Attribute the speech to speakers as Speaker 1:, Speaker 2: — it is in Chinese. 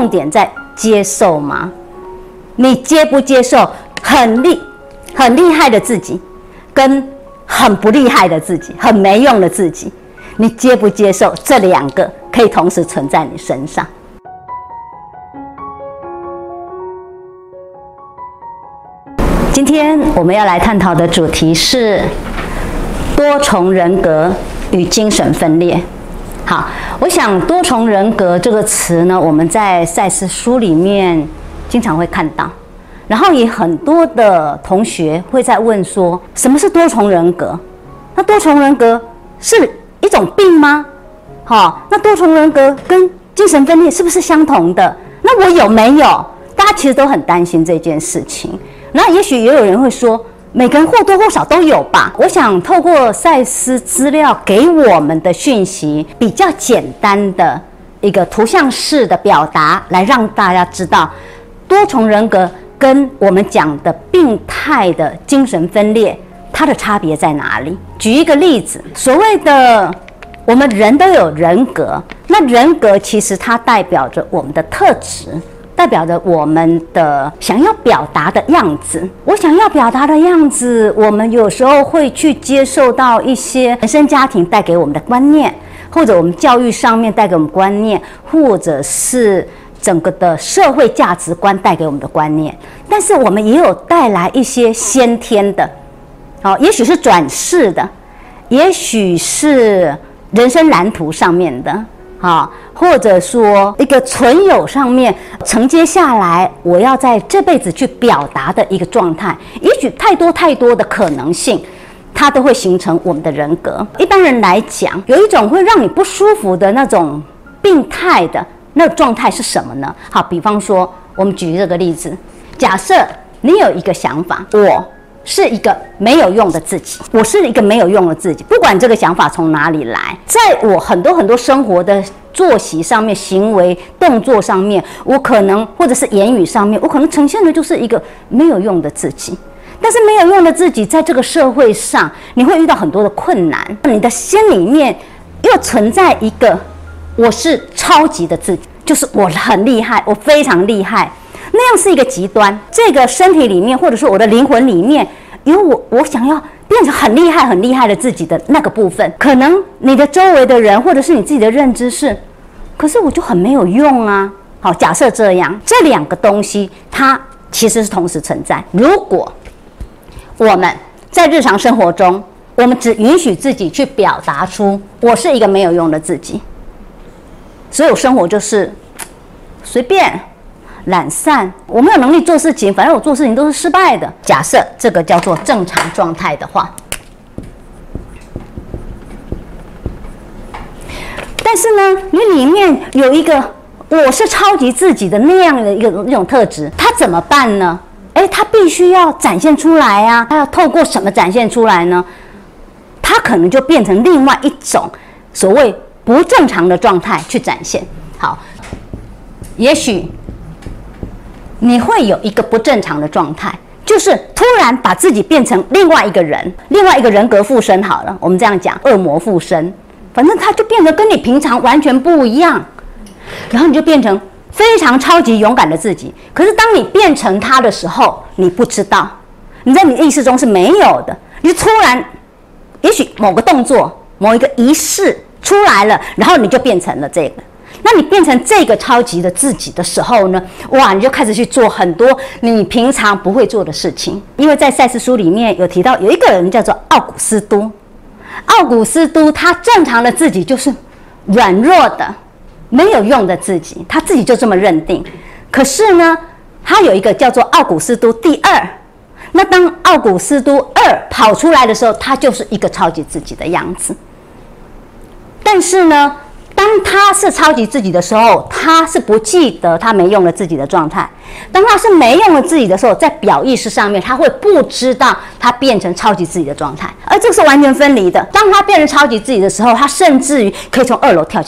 Speaker 1: 重点在接受吗？你接不接受很厉很厉害的自己，跟很不厉害的自己，很没用的自己，你接不接受这两个可以同时存在你身上？今天我们要来探讨的主题是多重人格与精神分裂。好，我想多重人格这个词呢，我们在赛斯书里面经常会看到，然后也很多的同学会在问说，什么是多重人格？那多重人格是一种病吗？好，那多重人格跟精神分裂是不是相同的？那我有没有？大家其实都很担心这件事情。那也许也有人会说，每个人或多或少都有吧。我想透过赛斯资料给我们的讯息，比较简单的一个图像式的表达，来让大家知道多重人格跟我们讲的病态的精神分裂它的差别在哪里。举一个例子，所谓的我们人都有人格，那人格其实它代表着我们的特质。代表着我们的想要表达的样子。我想要表达的样子，我们有时候会去接受到一些原生家庭带给我们的观念，或者我们教育上面带给我们观念，或者是整个的社会价值观带给我们的观念。但是我们也有带来一些先天的，好，也许是转世的，也许是人生蓝图上面的。啊，或者说一个存有上面承接下来，我要在这辈子去表达的一个状态，也许太多太多的可能性，它都会形成我们的人格。一般人来讲，有一种会让你不舒服的那种病态的那状态是什么呢？好，比方说，我们举这个例子，假设你有一个想法，我。是一个没有用的自己，我是一个没有用的自己。不管这个想法从哪里来，在我很多很多生活的作息上面、行为动作上面，我可能或者是言语上面，我可能呈现的就是一个没有用的自己。但是没有用的自己，在这个社会上，你会遇到很多的困难。你的心里面又存在一个我是超级的自己，就是我很厉害，我非常厉害。那样是一个极端，这个身体里面，或者说我的灵魂里面，有我我想要变成很厉害、很厉害的自己的那个部分。可能你的周围的人，或者是你自己的认知是，可是我就很没有用啊。好，假设这样，这两个东西它其实是同时存在。如果我们在日常生活中，我们只允许自己去表达出我是一个没有用的自己，所有生活就是随便。懒散，我没有能力做事情，反正我做事情都是失败的。假设这个叫做正常状态的话，但是呢，你里面有一个我是超级自己的那样的一个一种特质，他怎么办呢？哎，他必须要展现出来呀，他要透过什么展现出来呢？他可能就变成另外一种所谓不正常的状态去展现。好，也许。你会有一个不正常的状态，就是突然把自己变成另外一个人，另外一个人格附身。好了，我们这样讲，恶魔附身，反正他就变得跟你平常完全不一样，然后你就变成非常超级勇敢的自己。可是当你变成他的时候，你不知道，你在你的意识中是没有的。你突然，也许某个动作、某一个仪式出来了，然后你就变成了这个。那你变成这个超级的自己的时候呢？哇，你就开始去做很多你平常不会做的事情。因为在赛斯书里面有提到，有一个人叫做奥古斯都。奥古斯都他正常的自己就是软弱的、没有用的自己，他自己就这么认定。可是呢，他有一个叫做奥古斯都第二。那当奥古斯都二跑出来的时候，他就是一个超级自己的样子。但是呢？当他是超级自己的时候，他是不记得他没用了自己的状态；当他是没用了自己的时候，在表意识上面，他会不知道他变成超级自己的状态，而这个是完全分离的。当他变成超级自己的时候，他甚至于可以从二楼跳